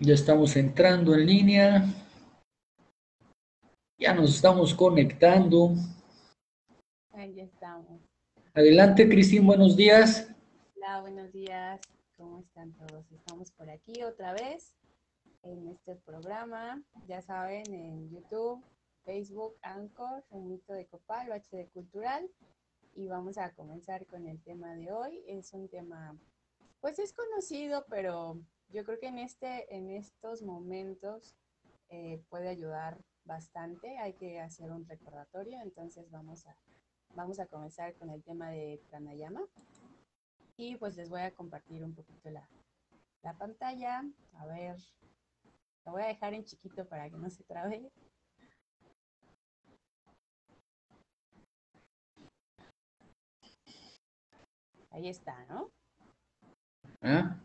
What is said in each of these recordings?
Ya estamos entrando en línea. Ya nos estamos conectando. Ahí estamos. Adelante, Cristín, buenos días. Hola, buenos días. ¿Cómo están todos? Estamos por aquí otra vez en este programa. Ya saben, en YouTube, Facebook, Anchor, un mito de Copal, HD Cultural. Y vamos a comenzar con el tema de hoy. Es un tema, pues es conocido, pero yo creo que en, este, en estos momentos eh, puede ayudar bastante. Hay que hacer un recordatorio, entonces vamos a, vamos a comenzar con el tema de pranayama. Y pues les voy a compartir un poquito la, la pantalla. A ver, la voy a dejar en chiquito para que no se trabe. Ahí está, ¿no? ¿Ah?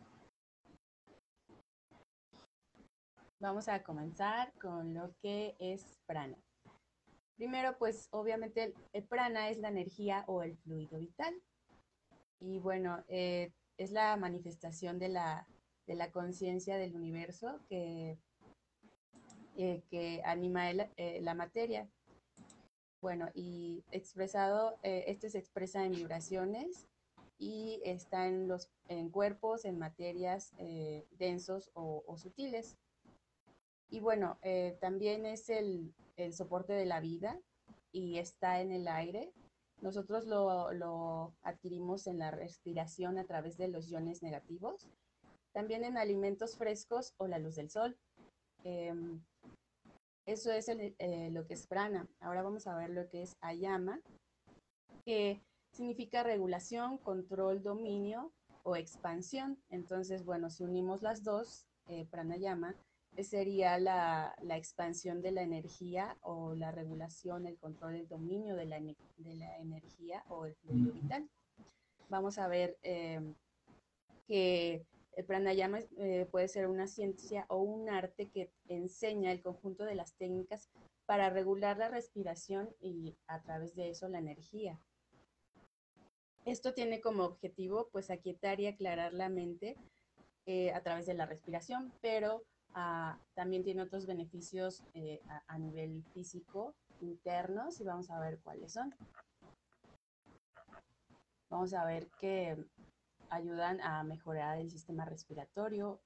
Vamos a comenzar con lo que es prana. Primero, pues obviamente el, prana es la energía o el fluido vital. Y bueno, eh, es la manifestación de la, conciencia del universo que, eh, que anima eh, la materia. Bueno, y expresado, esto se expresa en vibraciones y está en los en cuerpos, en materias densos o sutiles. Y bueno, eh, también es el, soporte de la vida y está en el aire. Nosotros lo, adquirimos en la respiración a través de los iones negativos, también en alimentos frescos o la luz del sol. Em, eso es eh, lo que es prana. Ahora vamos a ver lo que es ayama, que significa regulación, control, dominio o expansión. Entonces, bueno, si unimos las dos, eh, pranayama sería la, expansión de la energía o la regulación, el control, el dominio de la, de la energía o el fluido vital. Vamos a ver eh, que el pranayama eh, puede ser una ciencia o un arte que enseña el conjunto de las técnicas para regular la respiración y a través de eso la energía. Esto tiene como objetivo pues aquietar y aclarar la mente eh, a través de la respiración, pero Ah, también tiene otros beneficios eh, a, nivel físico internos y vamos a ver cuáles son. Vamos a ver que ayudan a mejorar el sistema respiratorio,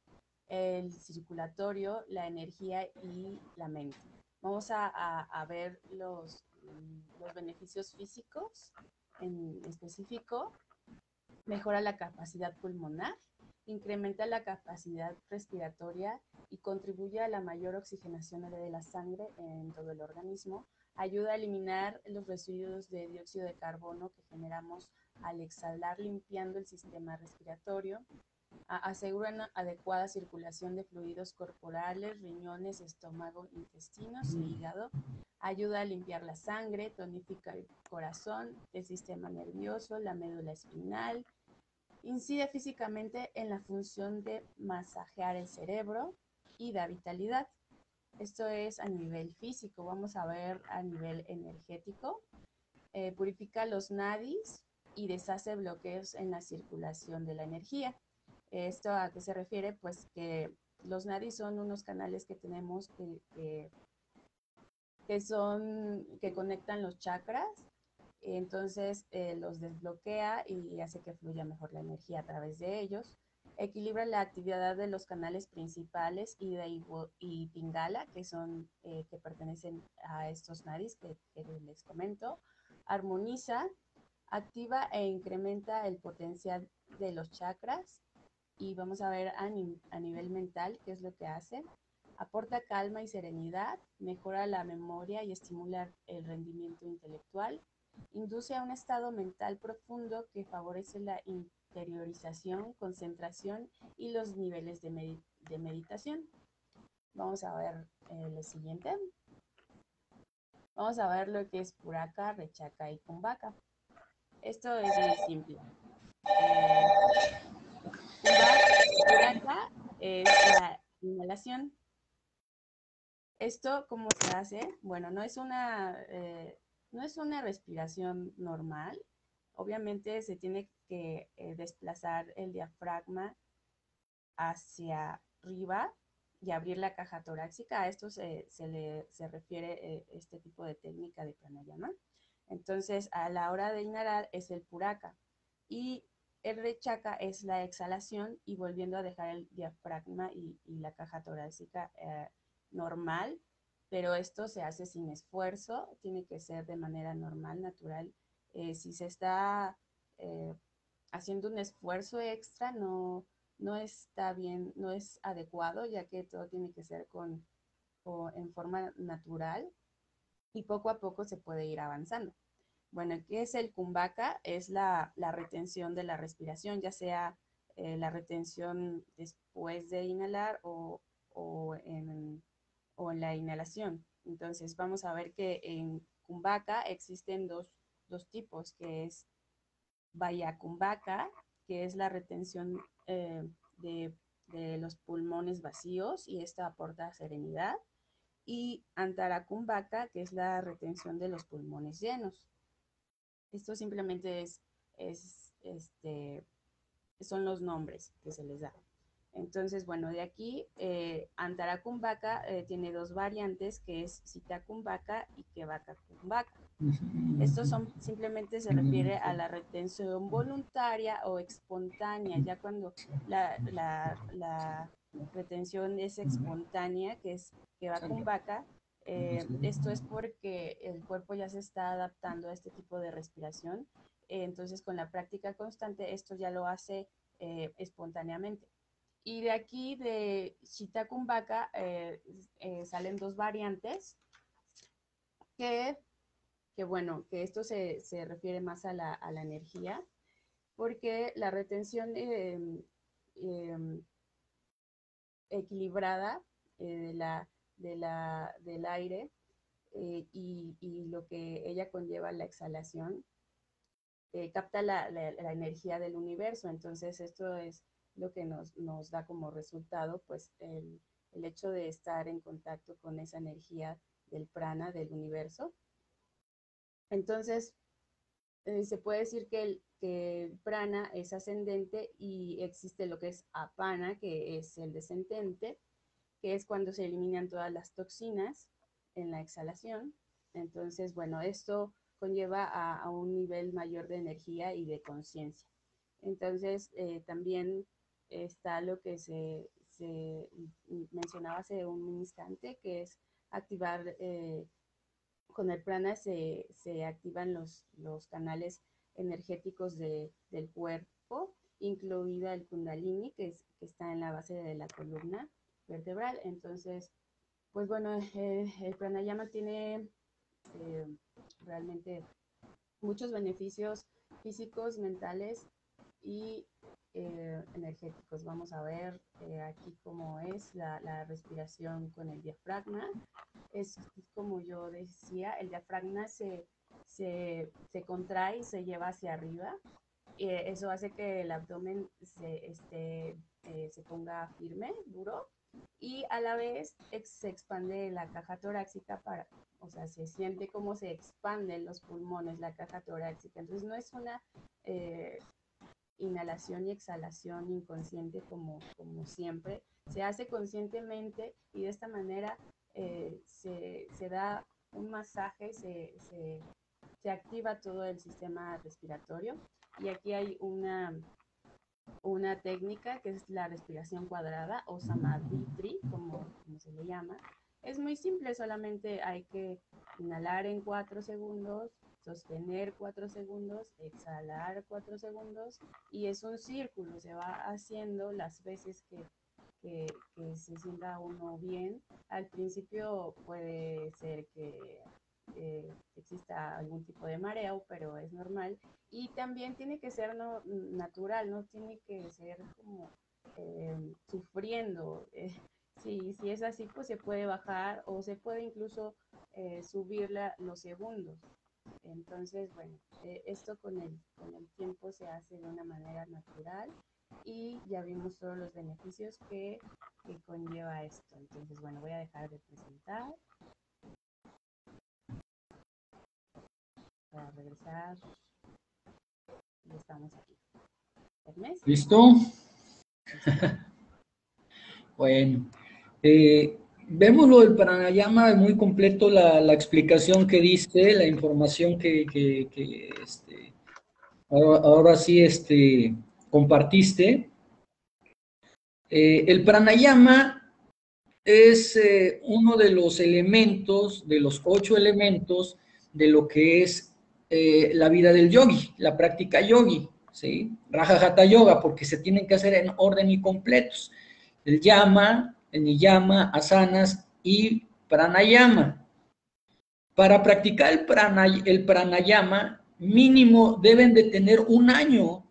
el circulatorio, la energía y la mente. Vamos a, ver los, los beneficios físicos en específico. Mejora la capacidad pulmonar, incrementa la capacidad respiratoria y contribuye a la mayor oxigenación de la sangre en todo el organismo, ayuda a eliminar los residuos de dióxido de carbono que generamos al exhalar limpiando el sistema respiratorio, asegura una adecuada circulación de fluidos corporales, riñones, estómago, intestinos e hígado, ayuda a limpiar la sangre, tonifica el corazón, el sistema nervioso, la médula espinal, incide físicamente en la función de masajear el cerebro y da vitalidad. Esto es a nivel físico. Vamos a ver a nivel energético. Eh, purifica los nadis y deshace bloqueos en la circulación de la energía. ¿Esto a qué se refiere? Pues que los nadis son unos canales que tenemos que, que son, que conectan los chakras entonces eh, los desbloquea y hace que fluya mejor la energía a través de ellos. Equilibra la actividad de los canales principales y y Pingala, que son eh, que pertenecen a estos nadis que, les comento. Armoniza, activa e incrementa el potencial de los chakras. Y vamos a ver a, a nivel mental qué es lo que hace aporta calma y serenidad, mejora la memoria y estimula el rendimiento intelectual, induce a un estado mental profundo que favorece la interiorización, concentración y los niveles de, meditación. Vamos a ver el siguiente. Vamos a ver lo que es Puraka, Rechaca y Kumbhaka. Esto es muy simple. Eh, puraka es la inhalación. Esto, ¿cómo se hace? Bueno, no es una eh, no es una respiración normal. Obviamente se tiene que eh, desplazar el diafragma hacia arriba y abrir la caja torácica. A esto se, le, se refiere eh, este tipo de técnica de pranayama. Entonces, a la hora de inhalar es el puraka y el rechaka es la exhalación y volviendo a dejar el diafragma y, la caja torácica eh, normal, pero esto se hace sin esfuerzo, tiene que ser de manera normal, natural. Eh, si se está haciendo un esfuerzo extra, no, no está bien, no es adecuado, ya que todo tiene que ser con, en forma natural y poco a poco se puede ir avanzando. Bueno, ¿qué es el kumbhaka? Es la, retención de la respiración, ya sea eh, la retención después de inhalar o, en, la inhalación. Entonces, vamos a ver que en kumbhaka existen dos, tipos, que es vaya kumbhaka, que es la retención eh, de, los pulmones vacíos y esto aporta serenidad. Y Antarakumbhaka, que es la retención de los pulmones llenos. Esto simplemente es, es este, son los nombres que se les da. Entonces, bueno, de aquí, eh, Antarakumbhaka eh, tiene dos variantes, que es Sitakumbhaka y Kevakakumbhaka. Esto son, simplemente se refiere a la retención voluntaria o espontánea, ya cuando la, la, retención es espontánea, que es Kevakakumbhaka, eh, esto es porque el cuerpo ya se está adaptando a este tipo de respiración. entonces, con la práctica constante, esto ya lo hace espontáneamente. Y de aquí, de Shitakumbaka, eh, eh, salen dos variantes que, bueno, que esto se, refiere más a la, energía, porque la retención em, em, equilibrada eh, de la, del aire y, lo que ella conlleva la exhalación capta la, la energía del universo. Entonces, esto es lo que nos, da como resultado, pues el, hecho de estar en contacto con esa energía del prana, del universo. Entonces, eh, se puede decir que el, que prana es ascendente y existe lo que es apana, que es el descendente, que es cuando se eliminan todas las toxinas en la exhalación. Entonces, bueno, esto conlleva a, un nivel mayor de energía y de conciencia. Entonces, eh, también está lo que se, mencionaba hace un instante, que es activar, eh, con el prana se, activan los, los, canales energéticos del cuerpo, incluida el kundalini, que, es, que está en la base de la columna vertebral. Entonces, pues bueno, eh, el pranayama tiene eh, realmente muchos beneficios físicos, mentales y eh, energéticos. Vamos a ver eh, aquí cómo es la, respiración con el diafragma. Es, como yo decía, el diafragma se, se, contrae y se lleva hacia arriba. Eh, eso hace que el abdomen se, este, se ponga firme, duro, y a la vez se expande la caja torácica para, o sea, se siente como se expanden los pulmones, la caja torácica. Entonces no es una inhalación y exhalación inconsciente como, como siempre. Se hace conscientemente y de esta manera eh, se, da un masaje, se, se, activa todo el sistema respiratorio. Y aquí hay una, una técnica que es la respiración cuadrada o samadhi, como, como se le llama. Es muy simple, solamente hay que inhalar en cuatro segundos, sostener cuatro segundos, exhalar cuatro segundos y es un círculo, se va haciendo las veces que, se sienta uno bien. Al principio puede ser que exista algún tipo de mareo, pero es normal. Y también tiene que ser no, natural, no tiene que ser como eh, sufriendo. si, si, es así, pues se puede bajar o se puede incluso eh, subir los segundos. Entonces, bueno, eh, esto con el, con el tiempo se hace de una manera natural y ya vimos todos los beneficios que, conlleva esto. Entonces, bueno, voy a dejar de presentar. Para regresar. Y estamos aquí. ¿Listo? bueno, Eh, vemos lo del pranayama, muy completo la, explicación que diste, la información que, este, ahora, sí este, compartiste. Eh, el pranayama es eh, uno de los elementos, de los ocho elementos de lo que es la vida del yogi, la práctica yogi. ¿sí? Raja Hatha Yoga, porque se tienen que hacer en orden y completos. El yama, el niyama, asanas y pranayama. Para practicar el, el pranayama, mínimo deben de tener un año,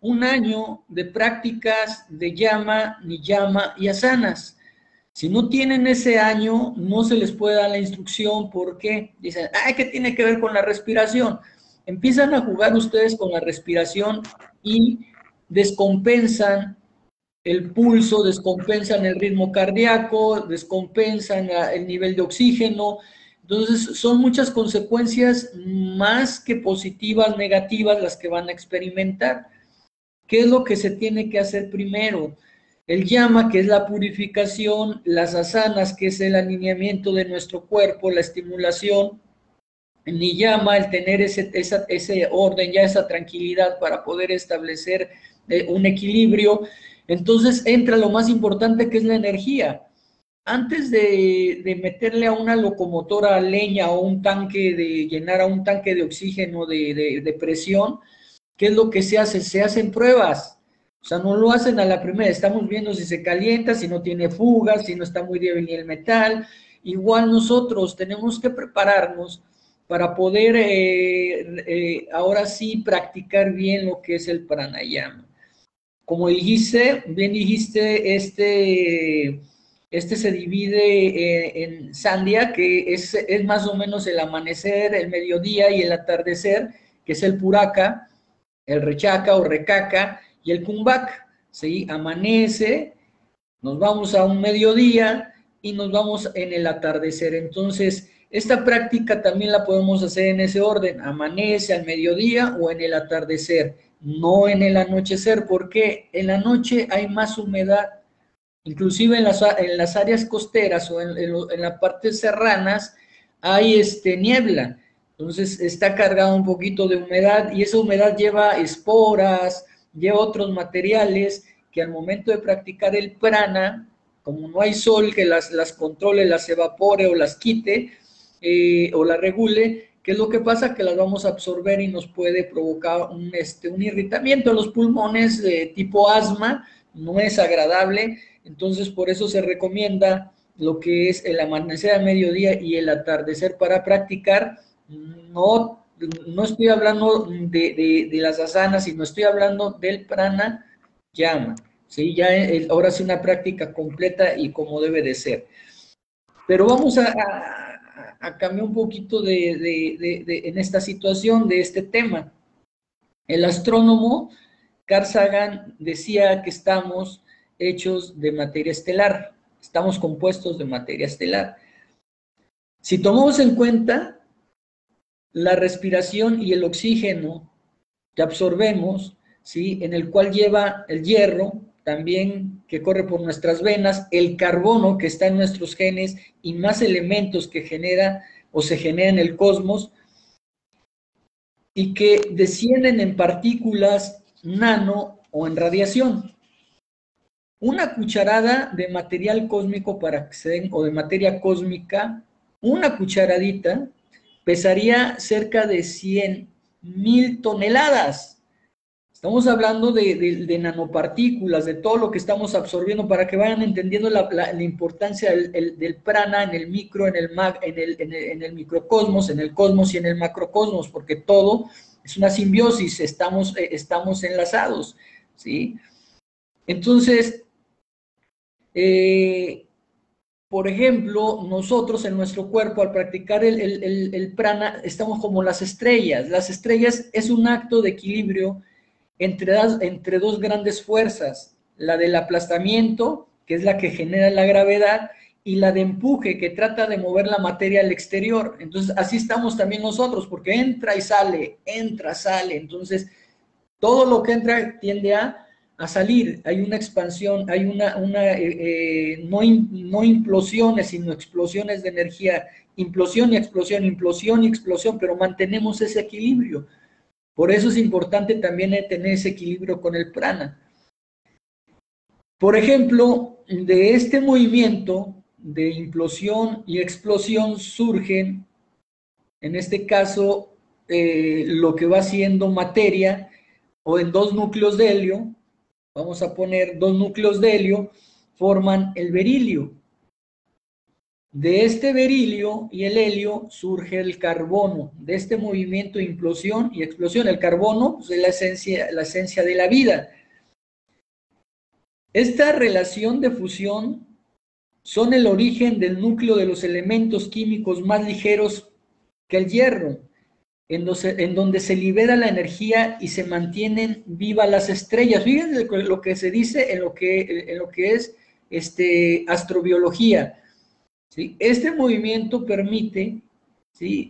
un año de prácticas de yama, niyama y asanas. Si no tienen ese año, no se les puede dar la instrucción porque dicen, ay, ¿qué tiene que ver con la respiración? empiezan a jugar ustedes con la respiración y descompensan el pulso, descompensan el ritmo cardíaco, descompensan el nivel de oxígeno. Entonces, son muchas consecuencias más que positivas, negativas las que van a experimentar. ¿Qué es lo que se tiene que hacer primero? El llama, que es la purificación, las asanas, que es el alineamiento de nuestro cuerpo, la estimulación, ni llama el tener ese, ese orden, ya esa tranquilidad para poder establecer eh, un equilibrio. Entonces entra lo más importante que es la energía. Antes de, meterle a una locomotora leña o un tanque, de llenar a un tanque de oxígeno de, de presión, ¿qué es lo que se hace? Se hacen pruebas. O sea, no lo hacen a la primera. Estamos viendo si se calienta, si no tiene fugas, si no está muy débil el metal. Igual nosotros tenemos que prepararnos para poder eh, eh, ahora sí practicar bien lo que es el pranayama. Como dijiste, bien dijiste, este, este se divide eh, en sandhya, que es, es, más o menos el amanecer, el mediodía y el atardecer, que es el puraka, el rechaca o recaca y el kumbhak. ¿sí? Amanece, nos vamos a un mediodía y nos vamos en el atardecer. Entonces, esta práctica también la podemos hacer en ese orden, amanece al mediodía o en el atardecer, no en el anochecer, porque en la noche hay más humedad, inclusive en las, en las áreas costeras o en, en, las partes serranas hay este, niebla, entonces está cargado un poquito de humedad y esa humedad lleva esporas, lleva otros materiales que al momento de practicar el prana, como no hay sol que las, las controle, las evapore o las quite, eh, o la regule, ¿qué es lo que pasa? Que las vamos a absorber y nos puede provocar un, este, un irritamiento en los pulmones de tipo asma, no es agradable, entonces por eso se recomienda lo que es el amanecer a mediodía y el atardecer para practicar. No, no estoy hablando de, las asanas, sino estoy hablando del prana llama. ¿sí? Ya ahora sí una práctica completa y como debe de ser. Pero vamos a, cambiar un poquito de, en esta situación, de este tema. El astrónomo Carl Sagan decía que estamos hechos de materia estelar, estamos compuestos de materia estelar. Si tomamos en cuenta la respiración y el oxígeno que absorbemos, ¿sí? en el cual lleva el hierro, también que corre por nuestras venas, el carbono que está en nuestros genes y más elementos que genera o se genera en el cosmos y que descienden en partículas nano o en radiación. Una cucharada de material cósmico para que se den, o de materia cósmica, una cucharadita pesaría cerca de 100 mil toneladas. Estamos hablando de, nanopartículas, de todo lo que estamos absorbiendo para que vayan entendiendo la, importancia del, prana en el micro, en el, en, el, microcosmos, en el cosmos y en el macrocosmos, porque todo es una simbiosis, estamos, eh, estamos enlazados, ¿sí? Entonces, eh, por ejemplo, nosotros en nuestro cuerpo al practicar el prana estamos como las estrellas. Las estrellas es un acto de equilibrio entre, entre dos grandes fuerzas, la del aplastamiento, que es la que genera la gravedad, y la de empuje, que trata de mover la materia al exterior. Entonces, así estamos también nosotros, porque entra y sale, entra, sale. Entonces, todo lo que entra tiende a a salir, hay una expansión, hay una, una eh, eh, no, no implosiones, sino explosiones de energía, implosión y explosión, implosión y explosión, pero mantenemos ese equilibrio. Por eso es importante también tener ese equilibrio con el prana. Por ejemplo, de este movimiento de implosión y explosión surgen, en este caso, eh, lo que va siendo materia o en dos núcleos de helio, vamos a poner dos núcleos de helio, forman el berilio. De este berilio y el helio surge el carbono, de este movimiento implosión y explosión. El carbono pues, es la esencia, la esencia de la vida. Esta relación de fusión son el origen del núcleo de los elementos químicos más ligeros que el hierro en, donde se libera la energía y se mantienen vivas las estrellas. Fíjense lo que se dice en lo que, en lo que es este, astrobiología. Este movimiento permite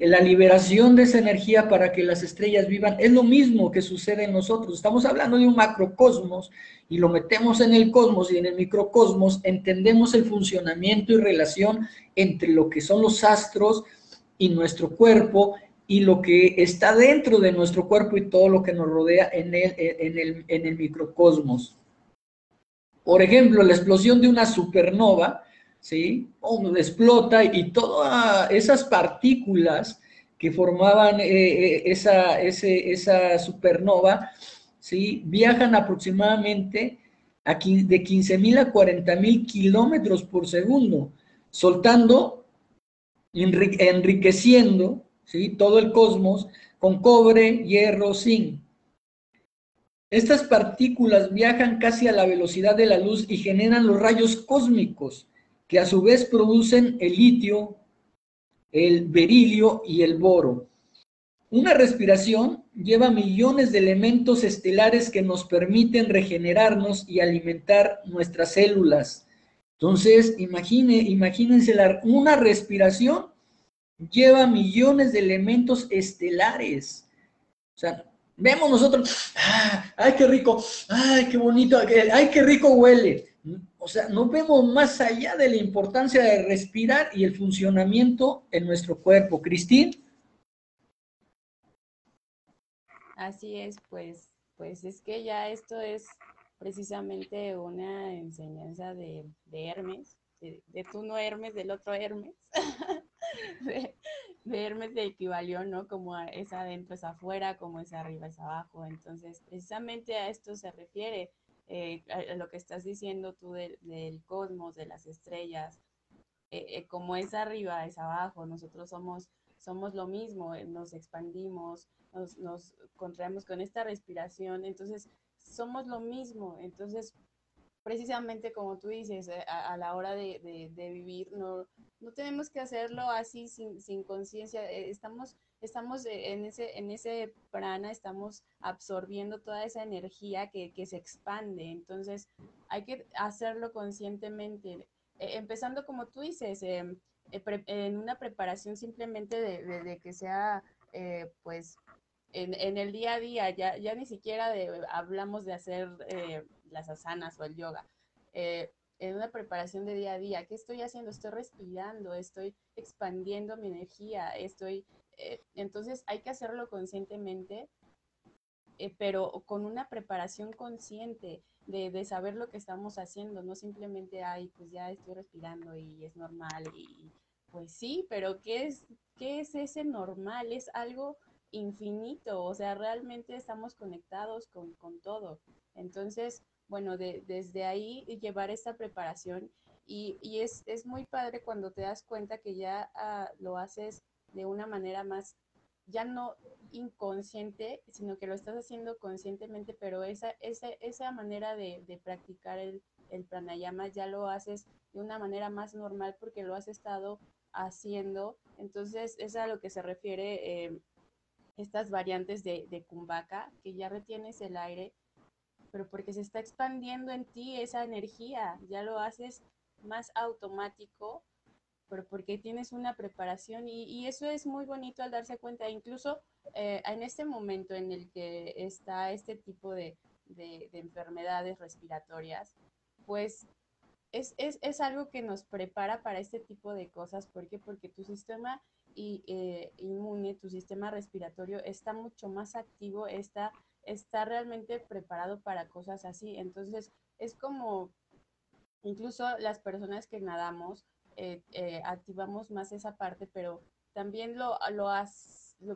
la liberación de esa energía para que las estrellas vivan. Es lo mismo que sucede en nosotros. Estamos hablando de un macrocosmos y lo metemos en el cosmos y en el microcosmos entendemos el funcionamiento y relación entre lo que son los astros y nuestro cuerpo y lo que está dentro de nuestro cuerpo y todo lo que nos rodea en el, en el, en el microcosmos. Por ejemplo, la explosión de una supernova, ¿sí? explota y todas esas partículas que formaban eh, eh, esa, esa supernova, ¿sí? Viajan aproximadamente aquí de 15.000 a 40.000 kilómetros por segundo, soltando, enriqueciendo todo el cosmos con cobre, hierro, zinc. Estas partículas viajan casi a la velocidad de la luz y generan los rayos cósmicos, que a su vez producen el litio, el berilio y el boro. Una respiración lleva millones de elementos estelares que nos permiten regenerarnos y alimentar nuestras células. Entonces, imagine, imagínense una respiración lleva millones de elementos estelares. O sea, vemos nosotros, ah, ay, qué rico, ay, qué bonito, ay, qué rico huele. O sea, no vemos más allá de la importancia de respirar y el funcionamiento en nuestro cuerpo. Cristín. Así es, pues, pues es que ya esto es precisamente una enseñanza de, Hermes, de, de, tú no Hermes, del otro Hermes, de, Hermes de equivalió, ¿no? Como es adentro, es afuera, como es arriba, es abajo. Entonces, precisamente a esto se refiere eh, lo que estás diciendo tú del, cosmos, de las estrellas. Eh, eh, como es arriba, es abajo. Nosotros somos, somos lo mismo, nos expandimos, nos, nos contraemos con esta respiración. Entonces, somos lo mismo. Entonces, precisamente como tú dices, eh, a, la hora de, vivir, no, no, tenemos que hacerlo así sin, conciencia. Eh, estamos, estamos en, ese, en ese prana, estamos absorbiendo toda esa energía que, se expande. Entonces, hay que hacerlo conscientemente. Eh, empezando, como tú dices, em, en una preparación simplemente de, que sea, pues, en, el día a día, ya, ya ni siquiera hablamos de hacer las asanas o el yoga. Eh, en una preparación de día a día, ¿qué estoy haciendo? Estoy respirando, estoy expandiendo mi energía, estoy... Eh, entonces hay que hacerlo conscientemente, eh, pero con una preparación consciente de, saber lo que estamos haciendo, no simplemente, ay, pues ya estoy respirando y es normal y pues sí, pero ¿qué es, qué es ese normal? Es algo infinito, o sea, realmente estamos conectados con, con todo. Entonces, bueno, de, desde ahí llevar esta preparación y, y es, es, muy padre cuando te das cuenta que ya ah, lo haces de una manera más, ya no inconsciente, sino que lo estás haciendo conscientemente, pero esa, esa, esa manera de, de practicar el, el, pranayama ya lo haces de una manera más normal porque lo has estado haciendo. Entonces, es a lo que se refiere eh, estas variantes de, de kumbhaka, que ya retienes el aire pero porque se está expandiendo en ti esa energía, ya lo haces más automático, pero porque tienes una preparación y, eso es muy bonito al darse cuenta, incluso eh, en este momento en el que está este tipo de, de, enfermedades respiratorias, pues es, es, algo que nos prepara para este tipo de cosas. ¿Por qué? Porque tu sistema eh, inmune, tu sistema respiratorio está mucho más activo, está, está realmente preparado para cosas así. Entonces, es como incluso las personas que nadamos, eh, eh, activamos más esa parte, pero también lo, lo,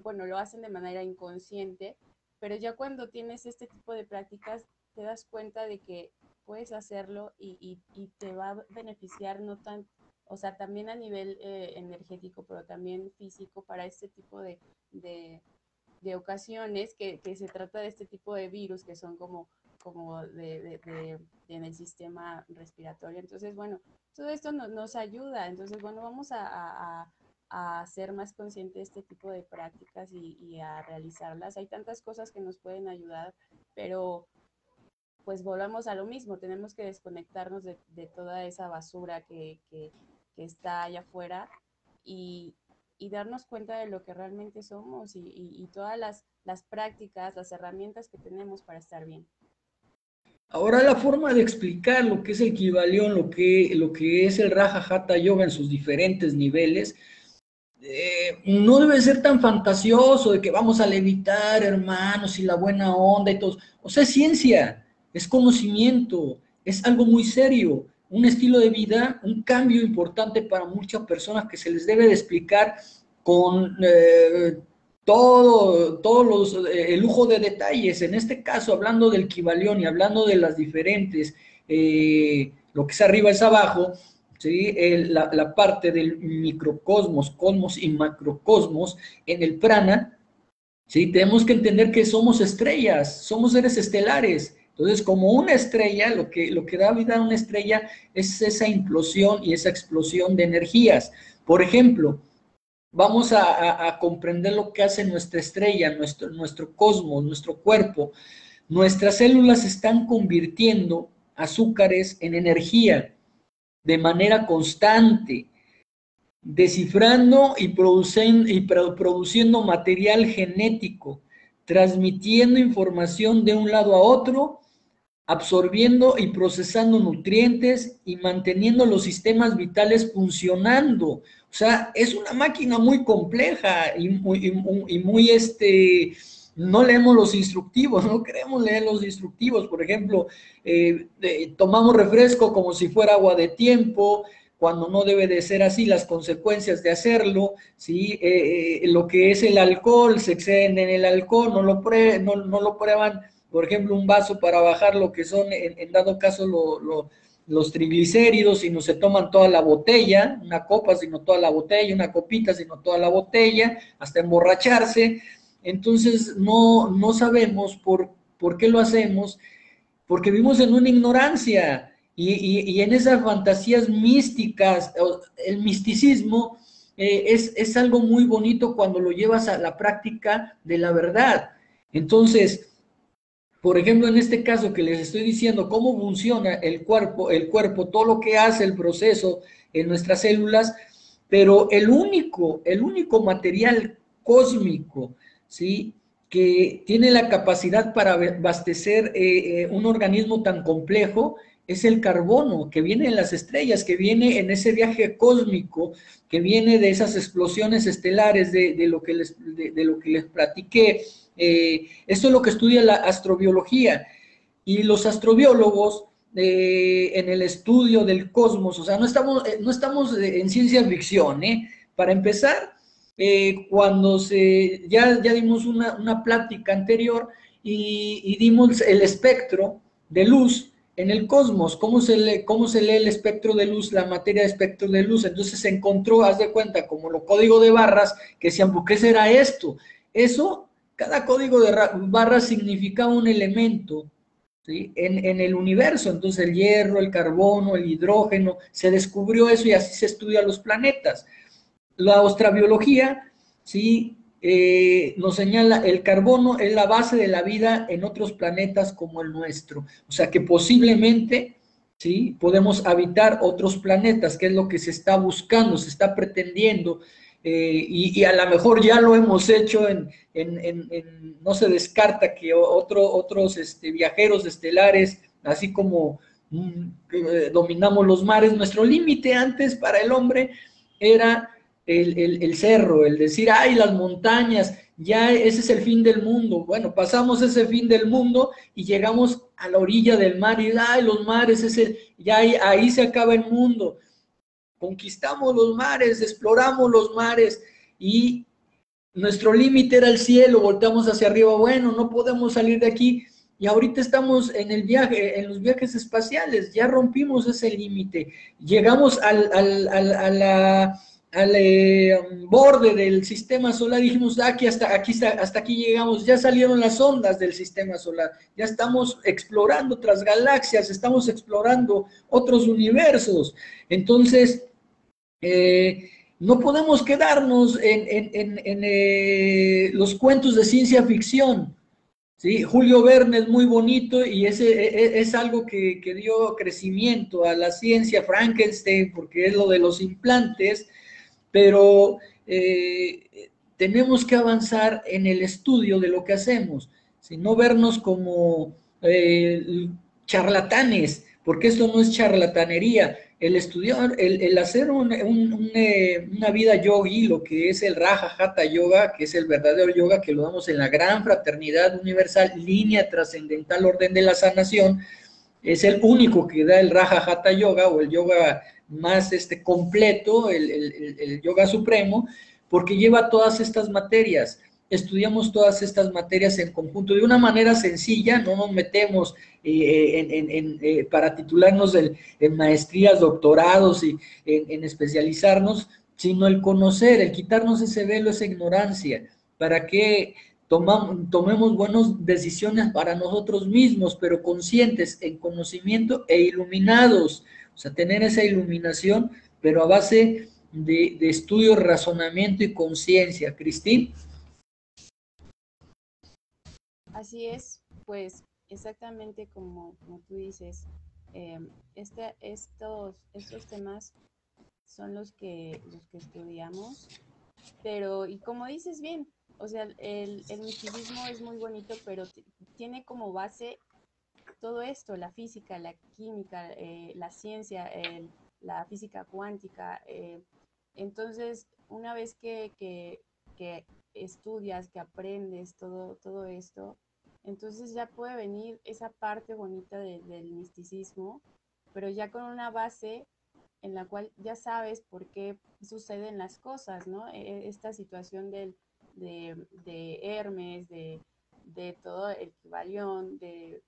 bueno, lo hacen de manera inconsciente, pero ya cuando tienes este tipo de prácticas te das cuenta de que puedes hacerlo y, te va a beneficiar no tan, o sea, también a nivel eh, energético, pero también físico para este tipo de, de, ocasiones que, que, se trata de este tipo de virus que son como, como de, de, en el sistema respiratorio. Entonces, bueno, todo esto nos ayuda. Entonces, bueno, vamos a, a, ser más conscientes de este tipo de prácticas y, a realizarlas. Hay tantas cosas que nos pueden ayudar, pero pues volvamos a lo mismo. Tenemos que desconectarnos de, toda esa basura que, que, está allá afuera y, y, darnos cuenta de lo que realmente somos y, y todas las, las prácticas, las herramientas que tenemos para estar bien. Ahora la forma de explicar lo que es el Kibalión, lo que, lo que es el Raja Hatha Yoga en sus diferentes niveles, eh, no debe ser tan fantasioso de que vamos a levitar, hermanos, y la buena onda y todo. O sea, es ciencia, es conocimiento, es algo muy serio, un estilo de vida, un cambio importante para muchas personas que se les debe de explicar con eh, todo, todos los, eh, el lujo de detalles. En este caso, hablando del Kibalión y hablando de las diferentes, eh, lo que es arriba es abajo, ¿sí? la, parte del microcosmos, cosmos y macrocosmos en el prana, ¿sí? tenemos que entender que somos estrellas, somos seres estelares. Entonces, como una estrella, lo que, lo que da vida a una estrella es esa implosión y esa explosión de energías. Por ejemplo, vamos a, comprender lo que hace nuestra estrella, nuestro, cosmos, nuestro cuerpo. Nuestras células están convirtiendo azúcares en energía de manera constante, descifrando y, y produciendo material genético, transmitiendo información de un lado a otro, absorbiendo y procesando nutrientes y manteniendo los sistemas vitales funcionando. O sea, es una máquina muy compleja y muy, este, no leemos los instructivos, no queremos leer los instructivos. Por ejemplo, eh, tomamos refresco como si fuera agua de tiempo, cuando no debe de ser así, las consecuencias de hacerlo, ¿sí? Eh, eh, lo que es el alcohol, se exceden en el alcohol, no lo, no, lo prueban, por ejemplo, un vaso para bajar lo que son, en, dado caso, lo los triglicéridos y no se toman toda la botella, una copa, sino toda la botella, una copita, sino toda la botella, hasta emborracharse. Entonces no, no sabemos por, por qué lo hacemos, porque vivimos en una ignorancia y, en esas fantasías místicas, el misticismo eh, es, es algo muy bonito cuando lo llevas a la práctica de la verdad. Entonces, por ejemplo, en este caso que les estoy diciendo cómo funciona el cuerpo, el cuerpo, todo lo que hace el proceso en nuestras células, pero el único, el único material cósmico, ¿sí? que tiene la capacidad para abastecer eh, eh, un organismo tan complejo es el carbono que viene en las estrellas, que viene en ese viaje cósmico, que viene de esas explosiones estelares de, lo, que les, de lo que les platiqué, eh, esto es lo que estudia la astrobiología. Y los astrobiólogos eh, en el estudio del cosmos, o sea, no estamos, eh, no estamos en ciencia ficción, Para empezar, cuando se, ya, ya dimos una, plática anterior y, dimos el espectro de luz en el cosmos, cómo se, lee, cómo se lee el espectro de luz, la materia de espectro de luz. Entonces se encontró, haz de cuenta, como lo código de barras, que decían, ¿por qué será esto? Eso cada código de barra significaba un elemento en, el universo. Entonces el hierro, el carbono, el hidrógeno, se descubrió eso y así se estudia los planetas. La astrobiología ¿sí? Eh, nos señala el carbono es la base de la vida en otros planetas como el nuestro. O sea que posiblemente ¿sí? podemos habitar otros planetas, que es lo que se está buscando, se está pretendiendo eh, y, a lo mejor ya lo hemos hecho, en, no se descarta que otro, otros este, viajeros estelares, así como mm, eh, dominamos los mares, nuestro límite antes para el hombre era el, cerro, el decir, ay, las montañas, ya ese es el fin del mundo. Bueno, pasamos ese fin del mundo y llegamos a la orilla del mar y, ay, los mares, ese, ya ahí se acaba el mundo conquistamos los mares, exploramos los mares y nuestro límite era el cielo, volteamos hacia arriba, bueno, no podemos salir de aquí. Y ahorita estamos en el viaje, en los viajes espaciales, ya rompimos ese límite, llegamos al, al, eh, borde del sistema solar, dijimos, aquí hasta, aquí hasta aquí llegamos, ya salieron las ondas del sistema solar, ya estamos explorando otras galaxias, estamos explorando otros universos. Entonces, eh, no podemos quedarnos en, eh, los cuentos de ciencia ficción. ¿sí? Julio Verne es muy bonito y ese e, e, es, algo que, dio crecimiento a la ciencia, Frankenstein, porque es lo de los implantes, pero eh, tenemos que avanzar en el estudio de lo que hacemos, si no vernos como charlatanes, porque esto no es charlatanería, el estudiar, el, hacer eh, una vida yogi, lo que es el Raja Hatha Yoga, que es el verdadero yoga que lo damos en la gran fraternidad universal, línea trascendental, orden de la sanación, es el único que da el Raja Hatha Yoga o el yoga más este, completo, el, el yoga supremo, porque lleva todas estas materias estudiamos todas estas materias en conjunto de una manera sencilla, no nos metemos eh, en, eh, para titularnos en maestrías, doctorados y en, especializarnos, sino el conocer, el quitarnos ese velo, esa ignorancia, para que tomamos, tomemos buenas decisiones para nosotros mismos, pero conscientes en conocimiento e iluminados, o sea, tener esa iluminación, pero a base de, de estudio, razonamiento y conciencia. Cristín. Así es, pues exactamente como, tú dices, este, estos, estos temas son los que, los que estudiamos, pero y como dices bien, o sea, el, el misticismo es muy bonito, pero tiene como base todo esto, la física, la química, eh, la ciencia, la física cuántica. Eh, entonces, una vez que, que, que, estudias, que aprendes todo, todo esto, entonces ya puede venir esa parte bonita del misticismo, pero ya con una base en la cual ya sabes por qué suceden las cosas, ¿no? E, e, esta situación del, de, Hermes, de, todo el Kibalión, de,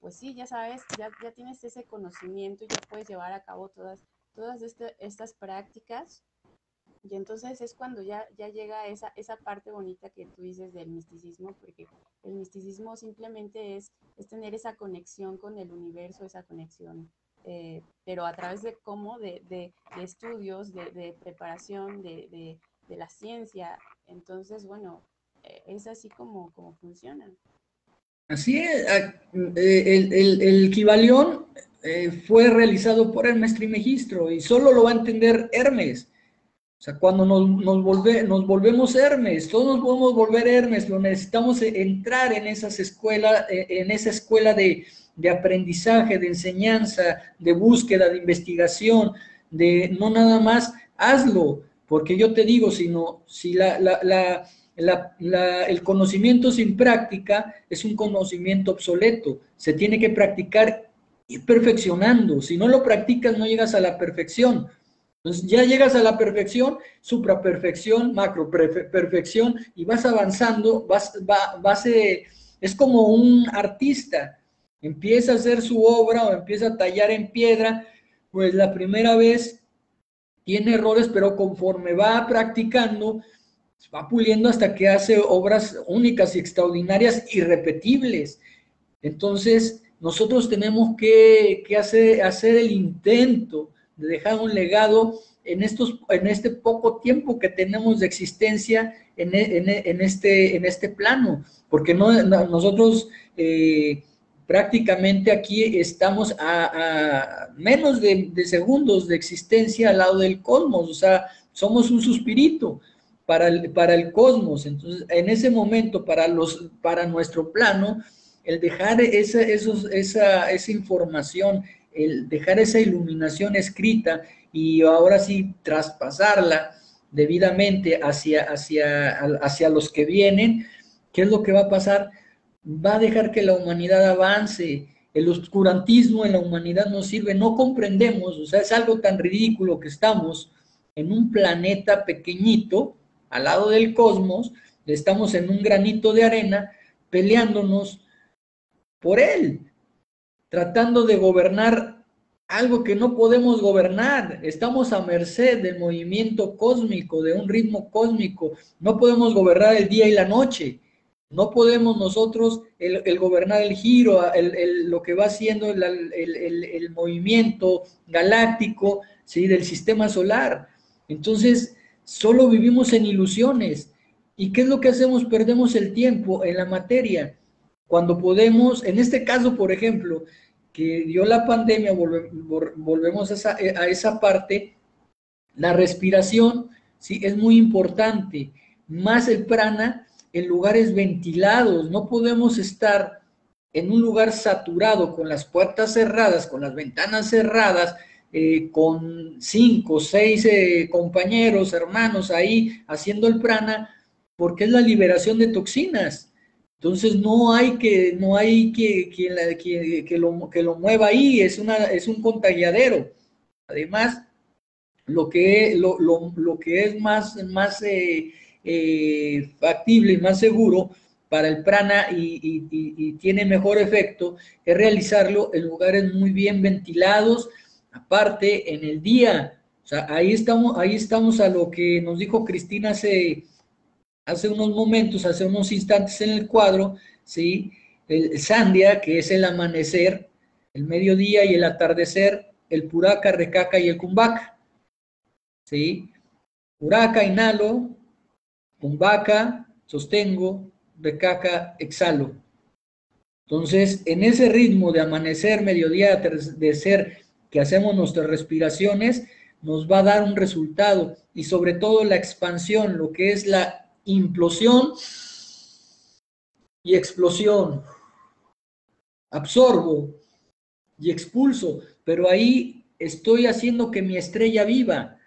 pues sí, ya sabes, ya, ya tienes ese conocimiento y ya puedes llevar a cabo todas, todas este, estas prácticas y entonces es cuando ya, ya llega esa, esa parte bonita que tú dices del misticismo, porque el misticismo simplemente es, es tener esa conexión con el universo, esa conexión, eh, pero a través de cómo, de, de, estudios, de, preparación, de, la ciencia. Entonces, bueno, eh, es así como, como funciona. Así es, ah, eh, el, el, el Kibalión fue realizado por Hermes Trimegistro y solo lo va a entender Hermes. O sea, cuando nos, nos, nos volvemos Hermes, todos nos podemos volver Hermes, lo necesitamos entrar en esas escuelas, eh, en esa escuela de, aprendizaje, de enseñanza, de búsqueda, de investigación, de no nada más hazlo, porque yo te digo, sino si la, la, la, el conocimiento sin práctica es un conocimiento obsoleto, se tiene que practicar y perfeccionando, si no lo practicas no llegas a la perfección. Entonces ya llegas a la perfección, supraperfección, macroperfección y vas avanzando, vas, va, vas eh, es como un artista, empieza a hacer su obra o empieza a tallar en piedra, pues la primera vez tiene errores, pero conforme va practicando, va puliendo hasta que hace obras únicas y extraordinarias, irrepetibles. Entonces, nosotros tenemos que, que hacer, hacer el intento de dejar un legado en, estos, en este poco tiempo que tenemos de existencia en, en, este, en este plano, porque no, nosotros eh, prácticamente aquí estamos a, menos de, segundos de existencia al lado del cosmos, o sea, somos un suspirito. para el, para el cosmos. Entonces, en ese momento, para, los, para nuestro plano, el dejar esa, esos, esa, esa información, el dejar esa iluminación escrita y ahora sí traspasarla debidamente hacia, hacia, hacia los que vienen, ¿qué es lo que va a pasar? Va a dejar que la humanidad avance. El oscurantismo en la humanidad no sirve, no comprendemos, o sea, es algo tan ridículo que estamos en un planeta pequeñito, al lado del cosmos, estamos en un granito de arena peleándonos por él, tratando de gobernar algo que no podemos gobernar. Estamos a merced del movimiento cósmico, de un ritmo cósmico. No podemos gobernar el día y la noche. No podemos nosotros el, gobernar el giro, lo que va haciendo el, movimiento galáctico ¿sí? del sistema solar. Entonces, solo vivimos en ilusiones. ¿Y qué es lo que hacemos? Perdemos el tiempo en la materia. Cuando podemos, en este caso, por ejemplo, que dio la pandemia, volvemos a esa, parte, la respiración, ¿sí? Es muy importante, más el prana en lugares ventilados, no podemos estar en un lugar saturado con las puertas cerradas, con las ventanas cerradas, eh, con cinco, seis eh, compañeros, hermanos ahí haciendo el prana, porque es la liberación de toxinas. Entonces no hay que, no hay que, que, que, lo, que lo mueva ahí, es, una, es un contagiadero. Además, lo que, lo, lo, lo que es más, más eh, eh, factible y más seguro para el prana y, y, tiene mejor efecto es realizarlo en lugares muy bien ventilados, aparte en el día. O sea, ahí estamos, ahí estamos a lo que nos dijo Cristina hace hace unos momentos, hace unos instantes en el cuadro, ¿sí? El Sandia, que es el amanecer, el mediodía y el atardecer, el Puraca, Recaca y el Cumbaca, ¿sí? Puraca, inhalo, Cumbaca, sostengo, Recaca, exhalo. Entonces, en ese ritmo de amanecer, mediodía, atardecer que hacemos nuestras respiraciones, nos va a dar un resultado y sobre todo la expansión, lo que es la implosión y explosión. Absorbo y expulso, pero ahí estoy haciendo que mi estrella viva.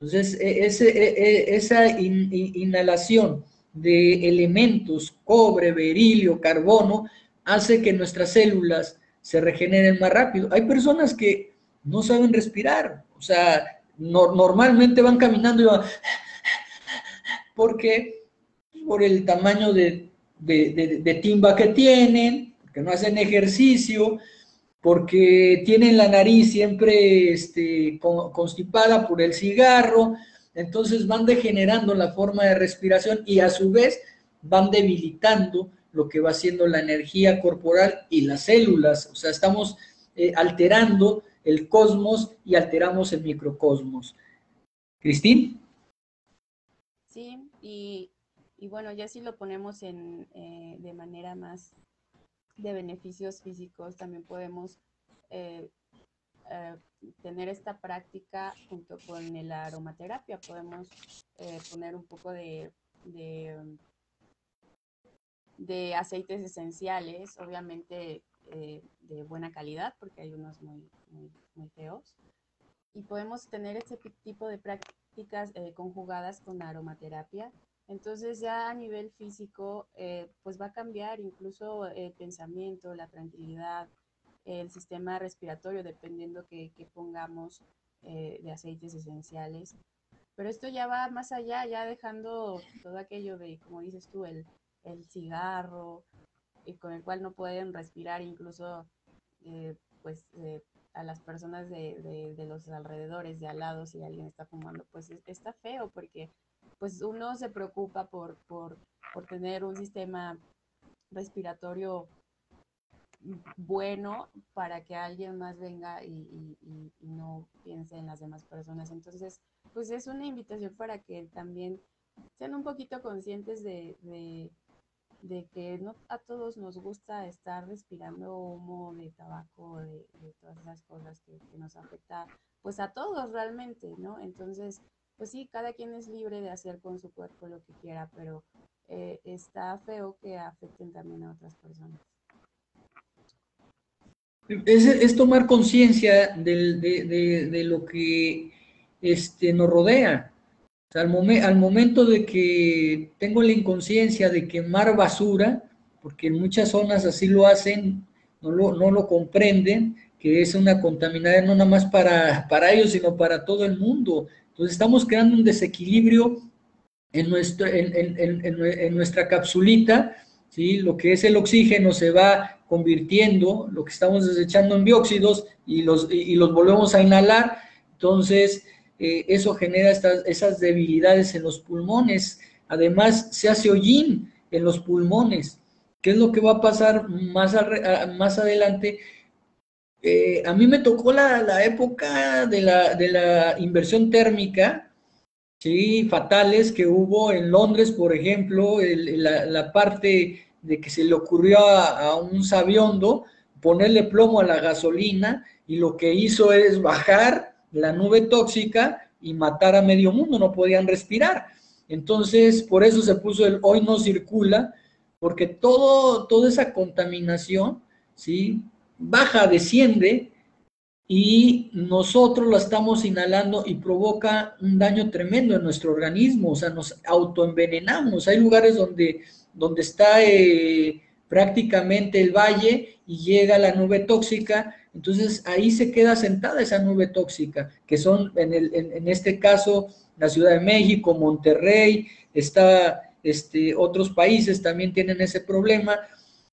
Entonces, e, ese, e, e, esa inhalación de elementos, cobre, berilio, carbono, hace que nuestras células se regeneren más rápido. Hay personas que no saben respirar, o sea, normalmente van caminando y van, porque por el tamaño de, timba que tienen, que no hacen ejercicio, porque tienen la nariz siempre este, constipada por el cigarro, entonces van degenerando la forma de respiración y a su vez van debilitando lo que va siendo la energía corporal y las células, o sea, estamos eh, alterando el cosmos y alteramos el microcosmos. Cristín. Sí, y y bueno, ya si lo ponemos en, eh, de manera más de beneficios físicos, también podemos eh, eh, tener esta práctica junto con la aromaterapia. Podemos poner un poco de, de, aceites esenciales, obviamente de buena calidad, porque hay unos muy, muy, muy feos. Y podemos tener este tipo de prácticas conjugadas con aromaterapia entonces ya a nivel físico, eh, pues va a cambiar incluso el pensamiento, la tranquilidad, el sistema respiratorio, dependiendo que, pongamos eh, de aceites esenciales. Pero esto ya va más allá, ya dejando todo aquello de, como dices tú, el, cigarro, y con el cual no pueden respirar incluso eh, pues a las personas de, de, los alrededores, de al lado, si alguien está fumando, pues está feo porque pues uno se preocupa por, por, tener un sistema respiratorio bueno para que alguien más venga y, no piense en las demás personas. Entonces, pues es una invitación para que también sean un poquito conscientes de, que no a todos nos gusta estar respirando humo de tabaco, de, todas esas cosas que, que, nos afecta, pues a todos realmente, ¿no? Entonces, pues sí, cada quien es libre de hacer con su cuerpo lo que quiera, pero eh, está feo que afecten también a otras personas. Es, tomar conciencia de, lo que este, nos rodea. al, momento de que tengo la inconsciencia de quemar basura, porque en muchas zonas así lo hacen, no lo, no lo comprenden, que es una contaminación no nada más para ellos, sino para todo el mundo. Entonces estamos creando un desequilibrio en, nuestra capsulita, ¿sí? lo que es el oxígeno se va convirtiendo, lo que estamos desechando en dióxidos y los, volvemos a inhalar, entonces eh, eso genera estas, esas debilidades en los pulmones. Además, se hace hollín en los pulmones. ¿Qué es lo que va a pasar más adelante? Eh, a mí me tocó la, época de la, de la, inversión térmica, sí, fatales que hubo en Londres, por ejemplo, la, parte de que se le ocurrió a, un sabiondo ponerle plomo a la gasolina y lo que hizo es bajar la nube tóxica y matar a medio mundo, no podían respirar. Entonces, por eso se puso el hoy no circula, porque todo, toda esa contaminación, ¿sí? Baja, desciende y nosotros la estamos inhalando y provoca un daño tremendo en nuestro organismo, o sea, nos autoenvenenamos. Hay lugares donde, donde está eh, prácticamente el valle y llega la nube tóxica, entonces ahí se queda sentada esa nube tóxica, que son en, el, en, este caso la Ciudad de México, Monterrey, está, este, otros países también tienen ese problema,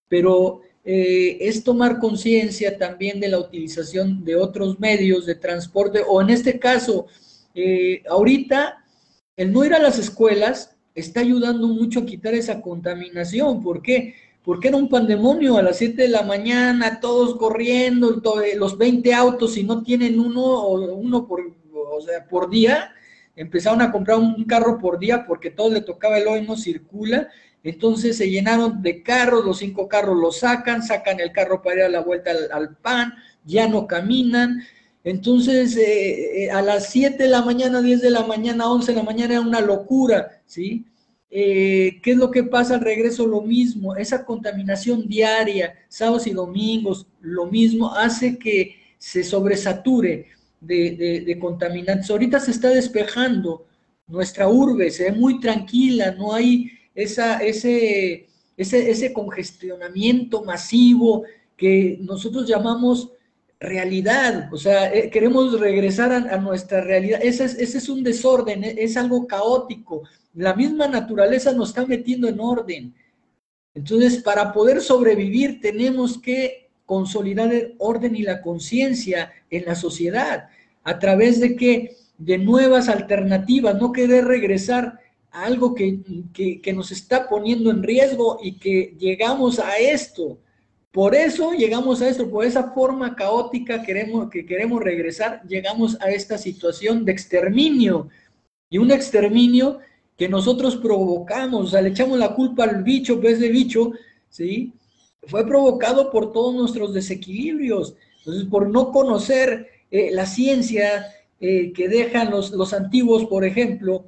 pero eh, es tomar conciencia también de la utilización de otros medios de transporte, o en este caso, eh, ahorita, el no ir a las escuelas está ayudando mucho a quitar esa contaminación. ¿Por qué? Porque era un pandemonio a las 7 de la mañana, todos corriendo, los 20 autos, y no tienen uno, uno por, o sea, por día, empezaron a comprar un carro por día porque todo le tocaba el hoy no circula entonces se llenaron de carros, los cinco carros los sacan, sacan el carro para ir a la vuelta al, pan, ya no caminan. Entonces eh, eh, a las 7 de la mañana, 10 de la mañana, 11 de la mañana era una locura, ¿sí? Eh, ¿Qué es lo que pasa al regreso? Lo mismo, esa contaminación diaria, sábados y domingos, lo mismo, hace que se sobresature de, de contaminantes. Ahorita se está despejando nuestra urbe, se ve muy tranquila, no hay esa, ese, ese, ese congestionamiento masivo que nosotros llamamos realidad, o sea, eh, queremos regresar a, nuestra realidad. Ese es, ese es, un desorden, e, es, algo caótico. La misma naturaleza nos está metiendo en orden. Entonces, para poder sobrevivir tenemos que consolidar el orden y la conciencia en la sociedad a través de que de nuevas alternativas, no querer regresar algo que, nos está poniendo en riesgo y que llegamos a esto. Por eso llegamos a esto, por esa forma caótica queremos, que queremos regresar, llegamos a esta situación de exterminio. Y un exterminio que nosotros provocamos, o sea, le echamos la culpa al bicho, pues de bicho, ¿sí? Fue provocado por todos nuestros desequilibrios. Entonces, por no conocer eh, la ciencia eh, que dejan los, los antiguos, por ejemplo,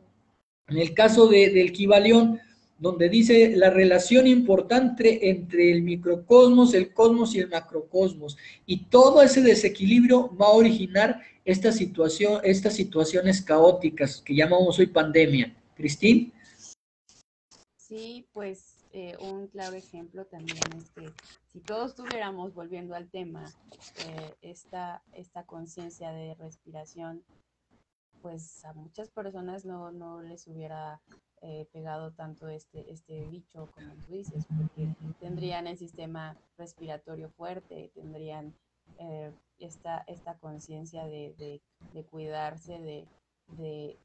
en el caso de, del Kibalión, donde dice la relación importante entre el microcosmos, el cosmos y el macrocosmos. Y todo ese desequilibrio va a originar estas situaciones caóticas que llamamos hoy pandemia. Cristín. Sí, pues eh, un claro ejemplo también es que si todos tuviéramos, volviendo al tema, eh, esta, esta conciencia de respiración pues a muchas personas no, no les hubiera eh, pegado tanto este, este bicho como tú dices, porque tendrían el sistema respiratorio fuerte, tendrían eh, esta, esta conciencia de, de, cuidarse, de,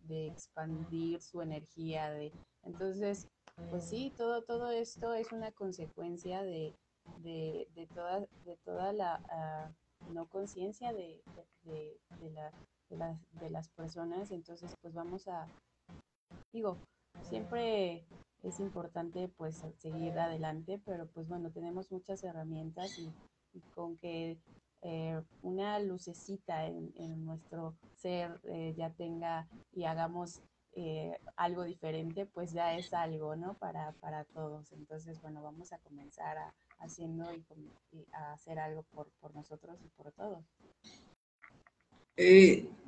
de, expandir su energía. De, entonces, pues sí, todo, todo esto es una consecuencia de, toda, de toda la ah, no conciencia de, la de las, personas. Entonces, pues vamos a, digo, siempre es importante pues seguir adelante, pero pues bueno, tenemos muchas herramientas y, con que eh, una lucecita en, nuestro ser eh, ya tenga y hagamos eh, algo diferente, pues ya es algo, ¿no? Para, para todos. Entonces, bueno, vamos a comenzar a, haciendo y, a hacer algo por, por nosotros y por todos.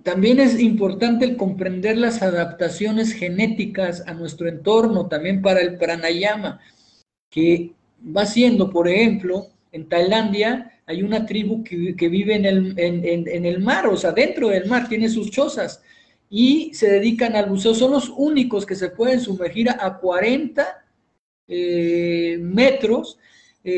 También es importante el comprender las adaptaciones genéticas a nuestro entorno, también para el pranayama, que va siendo, por ejemplo, en Tailandia hay una tribu que, vive en el, en, el, mar, o sea, dentro del mar, tiene sus chozas y se dedican al buceo. Son los únicos que se pueden sumergir a 40 eh, metros eh,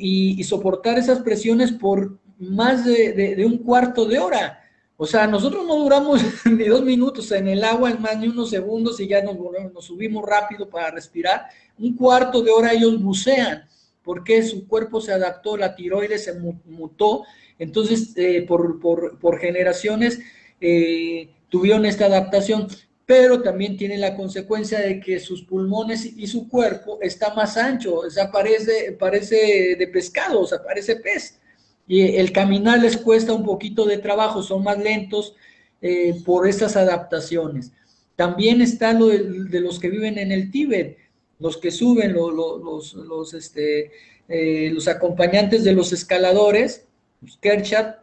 y, soportar esas presiones por más de, un cuarto de hora. O sea, nosotros no duramos ni dos minutos en el agua, en más ni unos segundos y ya nos, nos subimos rápido para respirar. Un cuarto de hora ellos bucean porque su cuerpo se adaptó, la tiroides se mutó, entonces eh, por, generaciones eh, tuvieron esta adaptación, pero también tiene la consecuencia de que sus pulmones y su cuerpo está más ancho, o sea, parece, parece de pescado, o sea, parece pez. Y el caminar les cuesta un poquito de trabajo, son más lentos eh, por estas adaptaciones. También está lo de los que viven en el Tíbet los que suben, los, los, este, eh, los acompañantes de los escaladores, los Kerchat,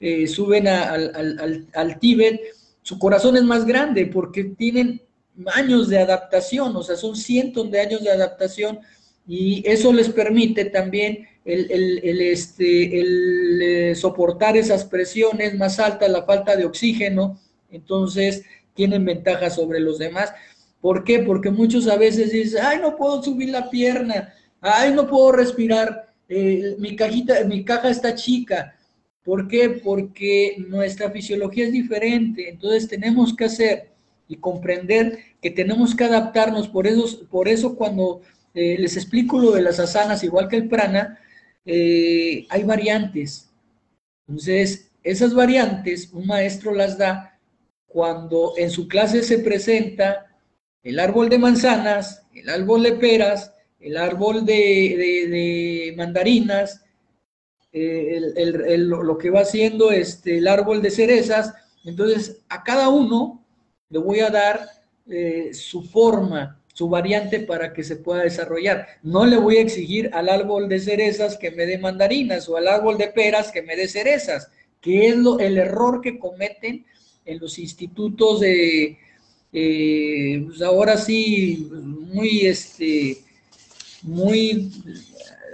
eh, suben al, al, Tíbet, su corazón es más grande porque tienen años de adaptación, o sea, son cientos de años de adaptación y eso les permite también el, el, este, el eh, soportar esas presiones más altas, la falta de oxígeno, entonces tienen ventaja sobre los demás. ¿Por qué? Porque muchos a veces dicen, ay, no puedo subir la pierna, ay, no puedo respirar, eh, mi cajita, mi caja está chica. ¿Por qué? Porque nuestra fisiología es diferente. Entonces tenemos que hacer y comprender que tenemos que adaptarnos. Por eso, por eso cuando eh, les explico lo de las asanas, igual que el prana, eh, hay variantes. Entonces, esas variantes un maestro las da cuando en su clase se presenta el árbol de manzanas, el árbol de peras, el árbol de, mandarinas, eh, lo que va haciendo este, el árbol de cerezas. Entonces, a cada uno le voy a dar eh, su forma, su variante para que se pueda desarrollar. No le voy a exigir al árbol de cerezas que me dé mandarinas o al árbol de peras que me dé cerezas, que es el error que cometen en los institutos de, eh, pues ahora sí, muy, este, muy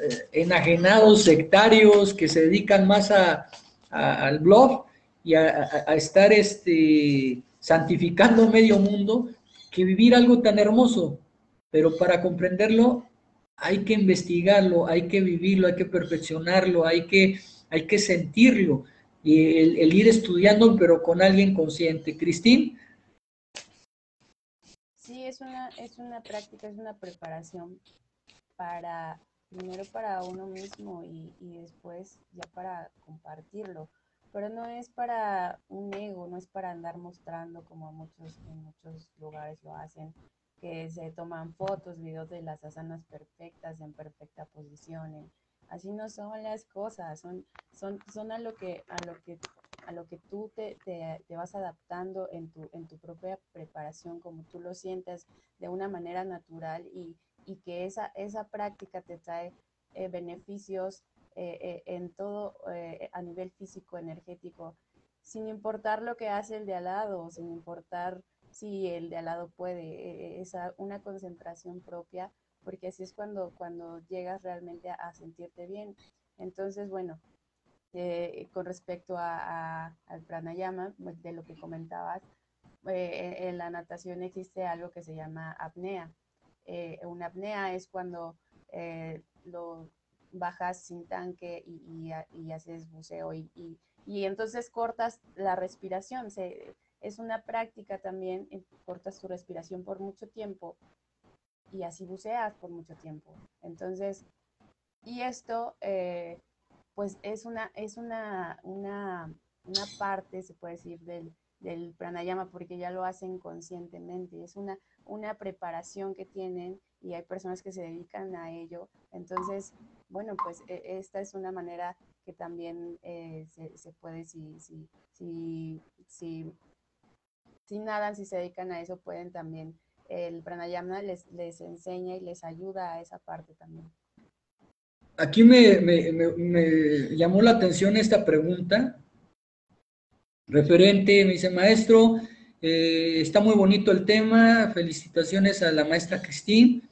eh, enajenados, sectarios, que se dedican más a, al blog y a, estar este, santificando medio mundo, que vivir algo tan hermoso. Pero para comprenderlo hay que investigarlo, hay que vivirlo, hay que perfeccionarlo, hay que, hay que sentirlo y el, ir estudiando, pero con alguien consciente. Cristín, es una, es una práctica, es una preparación para, primero para uno mismo y, después ya para compartirlo. Pero no es para un ego, no es para andar mostrando como muchos, en muchos lugares lo hacen, que se toman fotos, videos de las asanas perfectas, en perfecta posición. así no son las cosas, son, son, son a lo que, a lo que a lo que tú te, vas adaptando en tu, en tu propia preparación, como tú lo sientes de una manera natural y, que esa, esa práctica te trae eh, beneficios eh, eh, en todo a nivel físico, energético, sin importar lo que hace el de al lado, sin importar si el de al lado puede, es una concentración propia, porque así es cuando, cuando llegas realmente a sentirte bien. Entonces, bueno, eh, con respecto a, al pranayama, pues, de lo que comentabas, eh, en la natación existe algo que se llama apnea. Eh, una apnea es cuando lo bajas sin tanque y, y, haces buceo y, y, entonces cortas la respiración. Se, es una práctica también, cortas tu respiración por mucho tiempo y así buceas por mucho tiempo. Entonces, y esto pues es una, es una, una, una parte, se puede decir, del, del, pranayama, porque ya lo hacen conscientemente. Es una, una preparación que tienen y hay personas que se dedican a ello. Entonces, bueno, pues e, esta es una manera que también eh, se, puede, si, si, si, si, si nadan, si se dedican a eso, pueden también, el pranayama les, les enseña y les ayuda a esa parte también. Aquí me, me, llamó la atención esta pregunta referente, me dice, maestro, eh, está muy bonito el tema, felicitaciones a la maestra Cristín.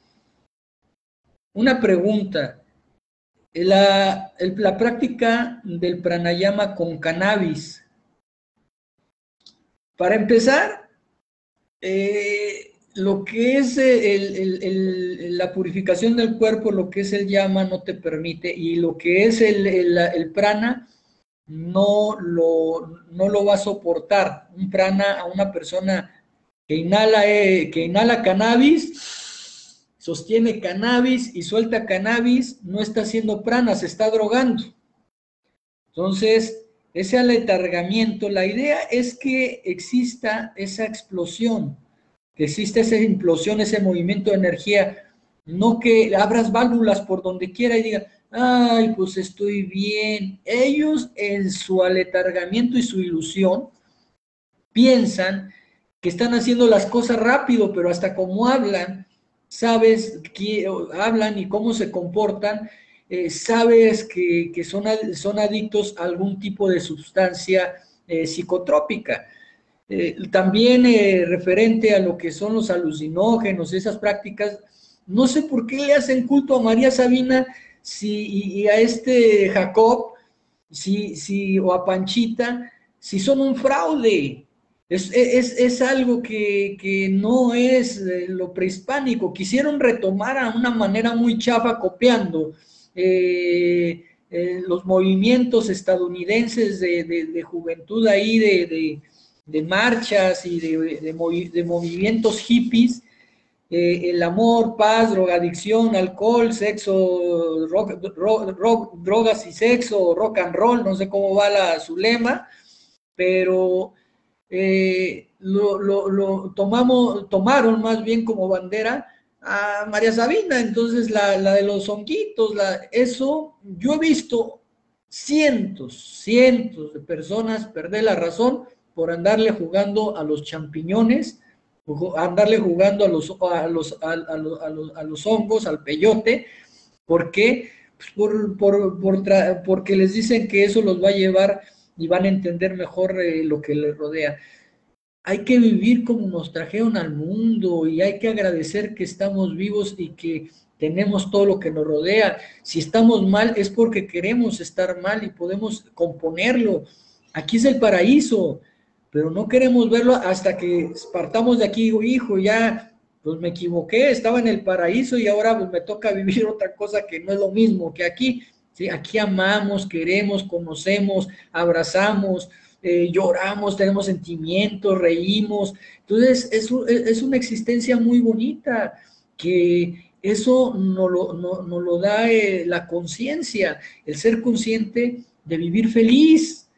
Una pregunta, la, la práctica del pranayama con cannabis. Para empezar, eh, lo que es la purificación del cuerpo, lo que es el llama no te permite, y lo que es el, prana no lo, no lo va a soportar. Un prana a una persona que inhala, eh, que inhala cannabis, sostiene cannabis y suelta cannabis, no está haciendo prana, se está drogando. Entonces, ese aletargamiento, la idea es que exista esa explosión, que exista esa implosión, ese movimiento de energía, no que abras válvulas por donde quiera y diga, ay, pues estoy bien. Ellos en su aletargamiento y su ilusión piensan que están haciendo las cosas rápido, pero hasta como hablan, sabes que hablan y cómo se comportan, eh, sabes que, son, son, adictos a algún tipo de sustancia eh, psicotrópica. Eh, también referente a lo que son los alucinógenos, esas prácticas, no sé por qué le hacen culto a María Sabina si, y, a este Jacob, si, si, o a Panchita, si son un fraude. Es, algo que, no es lo prehispánico. Quisieron retomar a una manera muy chafa, copiando eh, eh, los movimientos estadounidenses de, juventud ahí, de, marchas y de, movimientos hippies. Eh, el amor, paz, drogadicción, alcohol, sexo, drogas y sexo, rock and roll, no sé cómo va la, su lema, pero eh, lo, tomamos, tomaron más bien como bandera a María Sabina, entonces la, de los honguitos, la, eso, yo he visto cientos, cientos de personas perder la razón por andarle jugando a los champiñones, andarle jugando a los, a los, a, los, hongos, al peyote, ¿por qué? Pues por, por, porque les dicen que eso los va a llevar y van a entender mejor eh, lo que les rodea. Hay que vivir como nos trajeron al mundo y hay que agradecer que estamos vivos y que tenemos todo lo que nos rodea. Si estamos mal es porque queremos estar mal y podemos componerlo. Aquí es el paraíso, pero no queremos verlo hasta que partamos de aquí, hijo, ya pues me equivoqué, estaba en el paraíso y ahora pues me toca vivir otra cosa que no es lo mismo que aquí. Aquí amamos, queremos, conocemos, abrazamos, eh, lloramos, tenemos sentimientos, reímos. Entonces, es, es una existencia muy bonita que eso nos lo, no, lo da eh, la conciencia, el ser consciente de vivir feliz.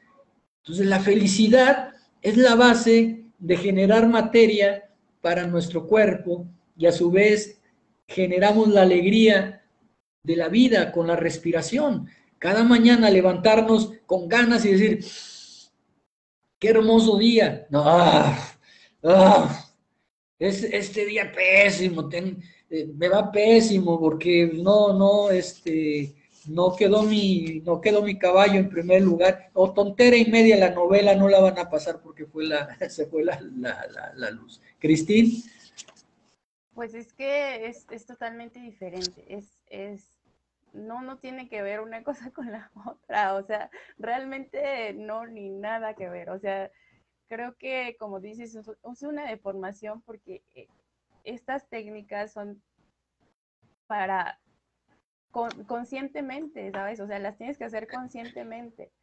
Entonces, la felicidad es la base de generar materia para nuestro cuerpo y a su vez generamos la alegría de la vida con la respiración. Cada mañana levantarnos con ganas y decir, qué hermoso día. No, ah, ah, es este día pésimo, eh, me va pésimo porque no, no, este, no quedó mi, no quedó mi caballo en primer lugar, o tontera y media la novela no la van a pasar porque fue la, se fue la, la, luz. Cristín. Pues es que es, es totalmente diferente, es, es no, no tiene que ver una cosa con la otra, o sea, realmente no, ni nada que ver, o sea, creo que como dices, es una deformación porque eh, estas técnicas son para conscientemente, ¿sabes? O sea, las tienes que hacer conscientemente.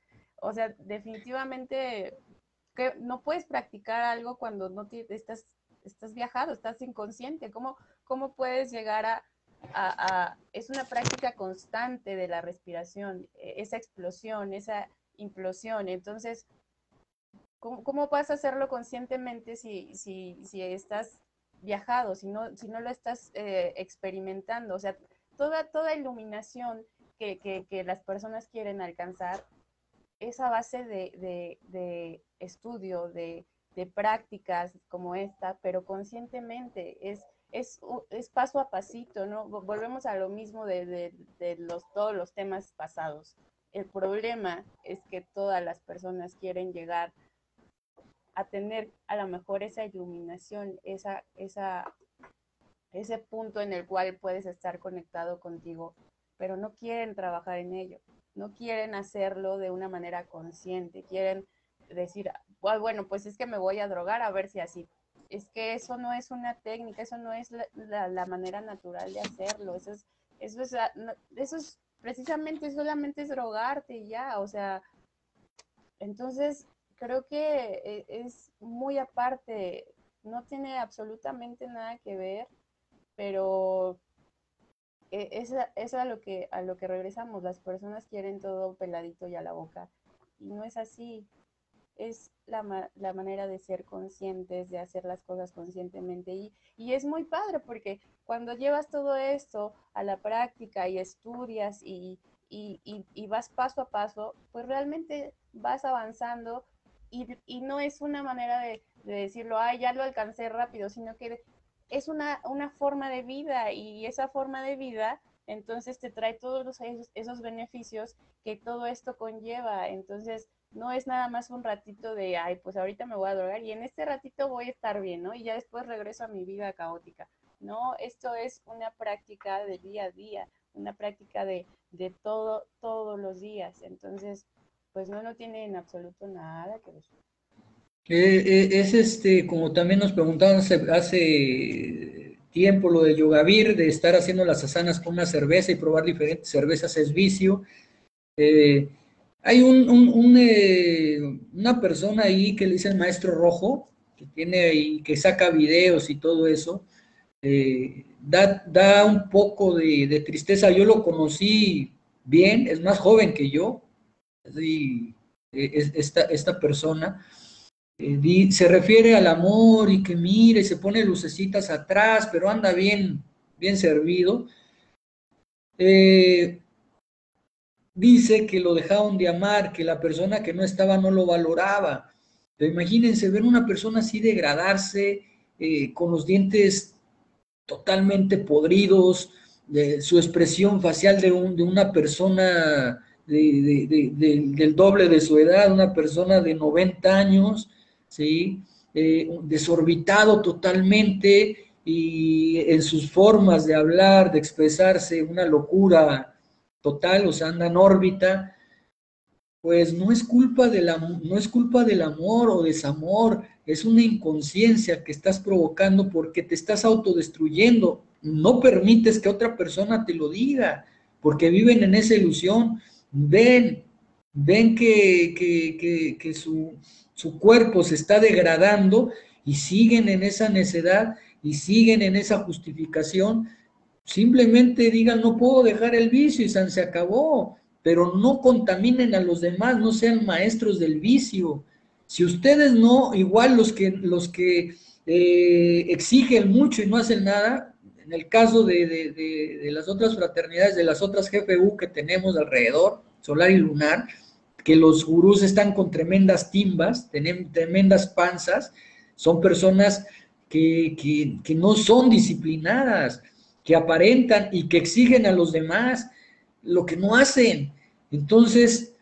O sea, definitivamente que no puedes practicar algo cuando no estás, estás viajado, estás inconsciente. ¿Cómo, cómo puedes llegar a, es una práctica constante de la respiración, e, esa explosión, esa implosión. Entonces, ¿cómo, vas a hacerlo conscientemente si, si, si, estás viajado, si no, si no lo estás eh, experimentando? O sea, toda, toda iluminación que, las personas quieren alcanzar es a base de, estudio, de, prácticas como esta, pero conscientemente, es, es, es, paso a pasito, ¿no? Volvemos a lo mismo de, los, todos los temas pasados. El problema es que todas las personas quieren llegar a tener a lo mejor esa iluminación, esa, esa, ese punto en el cual puedes estar conectado contigo, pero no quieren trabajar en ello, no quieren hacerlo de una manera consciente, quieren decir, ah, bueno, pues es que me voy a drogar a ver si así. Es que eso no es una técnica, eso no es la, manera natural de hacerlo, eso es, eso es, ah, eso es precisamente solamente es drogarte y ya, o sea, entonces creo que eh, es muy aparte, no tiene absolutamente nada que ver, pero e, es, es a, lo que, a lo que regresamos. Las personas quieren todo peladito y a la boca. Y no es así. Es la, la manera de ser conscientes, de hacer las cosas conscientemente. Y, y es muy padre porque cuando llevas todo esto a la práctica y estudias y, y, y, vas paso a paso, pues realmente vas avanzando y, no es una manera de, decirlo, ay, ya lo alcancé rápido, sino que es una, una, forma de vida y esa forma de vida entonces te trae todos los, esos, beneficios que todo esto conlleva. Entonces no es nada más un ratito de, ay, pues ahorita me voy a drogar y en este ratito voy a estar bien, ¿no? Y ya después regreso a mi vida caótica. No, esto es una práctica de día a día, una práctica de, de todo, todos los días. Entonces, pues no, no tiene en absoluto nada que ver. Eh, es este, como también nos preguntaban hace, tiempo lo de Yogavir, de estar haciendo las asanas con una cerveza y probar diferentes cervezas es vicio. Eh, hay un, una persona ahí que le dice el maestro rojo, que tiene ahí, que saca videos y todo eso. da, da, un poco de, tristeza. Yo lo conocí bien, es más joven que yo, e, esta, esta persona, eh, se refiere al amor y que mire, se pone lucecitas atrás, pero anda bien, bien servido. Eh, dice que lo dejaron de amar, que la persona que no estaba no lo valoraba. Pero imagínense ver una persona así degradarse, eh, con los dientes totalmente podridos, de, su expresión facial de, un, de una persona del doble de su edad, una persona de 90 años, ¿sí? Eh, desorbitado totalmente y en sus formas de hablar, de expresarse, una locura total, o sea, anda en órbita, pues no es culpa del, no es culpa del amor o desamor, es una inconsciencia que estás provocando porque te estás autodestruyendo. No permites que otra persona te lo diga, porque viven en esa ilusión ven, ven que, que, su, su cuerpo se está degradando y siguen en esa necedad y siguen en esa justificación, simplemente digan, no puedo dejar el vicio y se acabó, pero no contaminen a los demás, no sean maestros del vicio. Si ustedes no, igual los que, los que eh, exigen mucho y no hacen nada, en el caso de, las otras fraternidades, de las otras GFU que tenemos alrededor, solar y lunar, que los gurús están con tremendas timbas, tienen tremendas panzas, son personas que, que, no son disciplinadas, que aparentan y que exigen a los demás lo que no hacen. Entonces,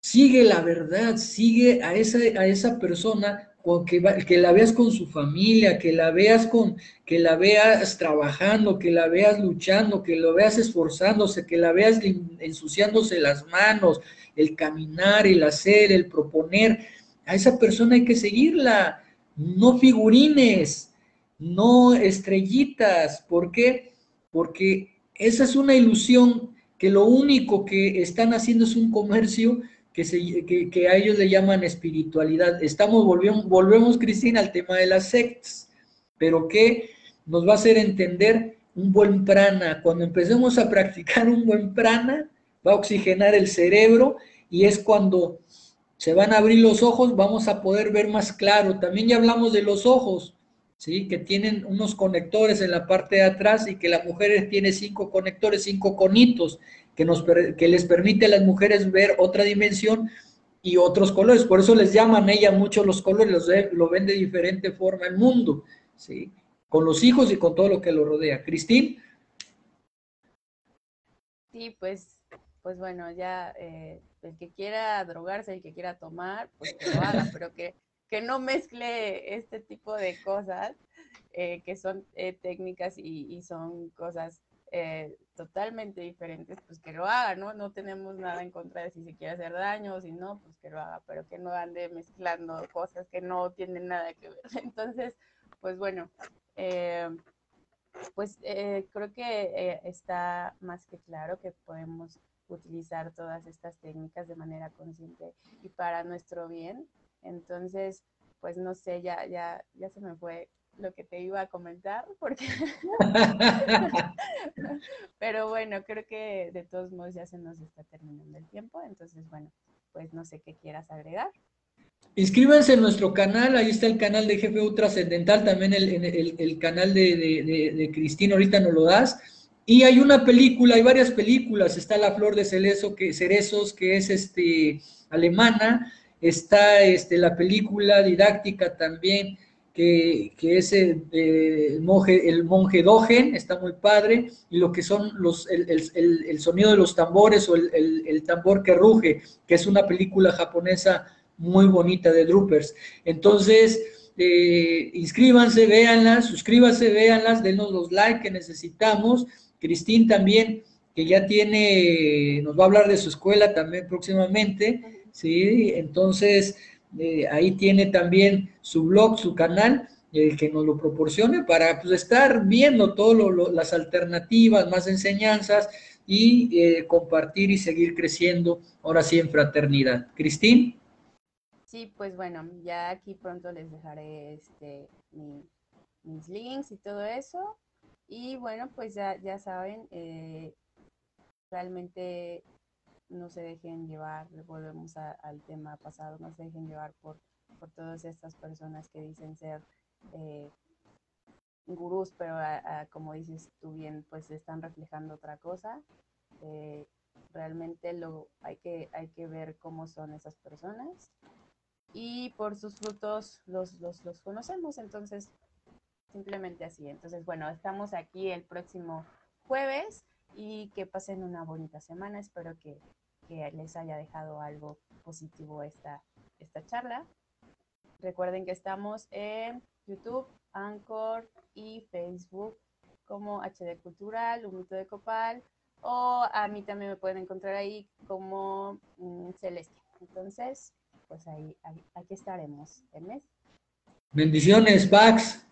sigue la verdad, sigue a esa, a esa persona que, que, la veas con su familia, que la veas con, que la veas trabajando, que la veas luchando, que lo veas esforzándose, que la veas ensuciándose las manos, el caminar, el hacer, el proponer. A esa persona hay que seguirla, no figurines, no estrellitas. ¿Por qué? Porque esa es una ilusión que lo único que están haciendo es un comercio que, a ellos le llaman espiritualidad. Estamos, volvemos, volvemos, Cristina, al tema de las sectas, pero que nos va a hacer entender un buen prana. Cuando empecemos a practicar un buen prana, va a oxigenar el cerebro y es cuando se van a abrir los ojos, vamos a poder ver más claro. También ya hablamos de los ojos, ¿sí? que tienen unos conectores en la parte de atrás y que la mujer tiene cinco conectores, cinco conitos que, nos, que les permite a las mujeres ver otra dimensión y otros colores. Por eso les llaman ella mucho los colores, lo ven de diferente forma el mundo, ¿sí? Con los hijos y con todo lo que lo rodea. Cristín. Sí, pues, pues bueno, ya eh, el que quiera drogarse, el que quiera tomar, pues que lo haga, pero que, que no mezcle este tipo de cosas eh, que son eh, técnicas y, son cosas eh, totalmente diferentes, pues que lo haga, ¿no? No tenemos nada en contra de si se quiere hacer daño o si no, pues que lo haga, pero que no ande mezclando cosas que no tienen nada que ver. Entonces, pues bueno, pues creo que está más que claro que podemos utilizar todas estas técnicas de manera consciente y para nuestro bien. Entonces, pues no sé, ya, ya, ya se me fue lo que te iba a comentar, porque... Pero bueno, creo que de todos modos ya se nos está terminando el tiempo, entonces bueno, pues no sé qué quieras agregar. Inscríbanse en nuestro canal, ahí está el canal de GFU Trascendental, también el, el, canal de, de, de, Cristina, ahorita nos lo das. Y hay una película, hay varias películas, está La Flor de Cerezo, que, Cerezos, que es este, alemana, está este, la película didáctica también, que, es el, monje, el monje está muy padre, y lo que son los, el, sonido de los tambores o el, tambor que ruge, que es una película japonesa muy bonita de Droopers. Entonces, eh, inscríbanse, véanlas, suscríbanse, véanlas, denos los likes que necesitamos. Cristín también, que ya tiene, nos va a hablar de su escuela también próximamente, ¿sí? Entonces, eh, ahí tiene también su blog, su canal, el que nos lo proporcione para pues, estar viendo todas las alternativas, más enseñanzas y eh, compartir y seguir creciendo, ahora sí en fraternidad. Cristín. Sí, pues bueno, ya aquí pronto les dejaré este, mis links y todo eso. Y bueno, pues ya, ya saben, eh, realmente no se dejen llevar, volvemos al tema pasado, no se dejen llevar por, por todas estas personas que dicen ser eh, gurús, pero como dices tú bien, pues están reflejando otra cosa. Eh, realmente lo, hay, que, hay que ver cómo son esas personas y por sus frutos los, los, los conocemos, entonces simplemente así. Entonces, bueno, estamos aquí el próximo jueves y que pasen una bonita semana. Espero que, les haya dejado algo positivo esta, esta charla. Recuerden que estamos en YouTube, Anchor y Facebook como HD Cultural, Un Mito de Copal, o a mí también me pueden encontrar ahí como mm, Celeste. Entonces, pues ahí, aquí estaremos. Bendiciones, Pax.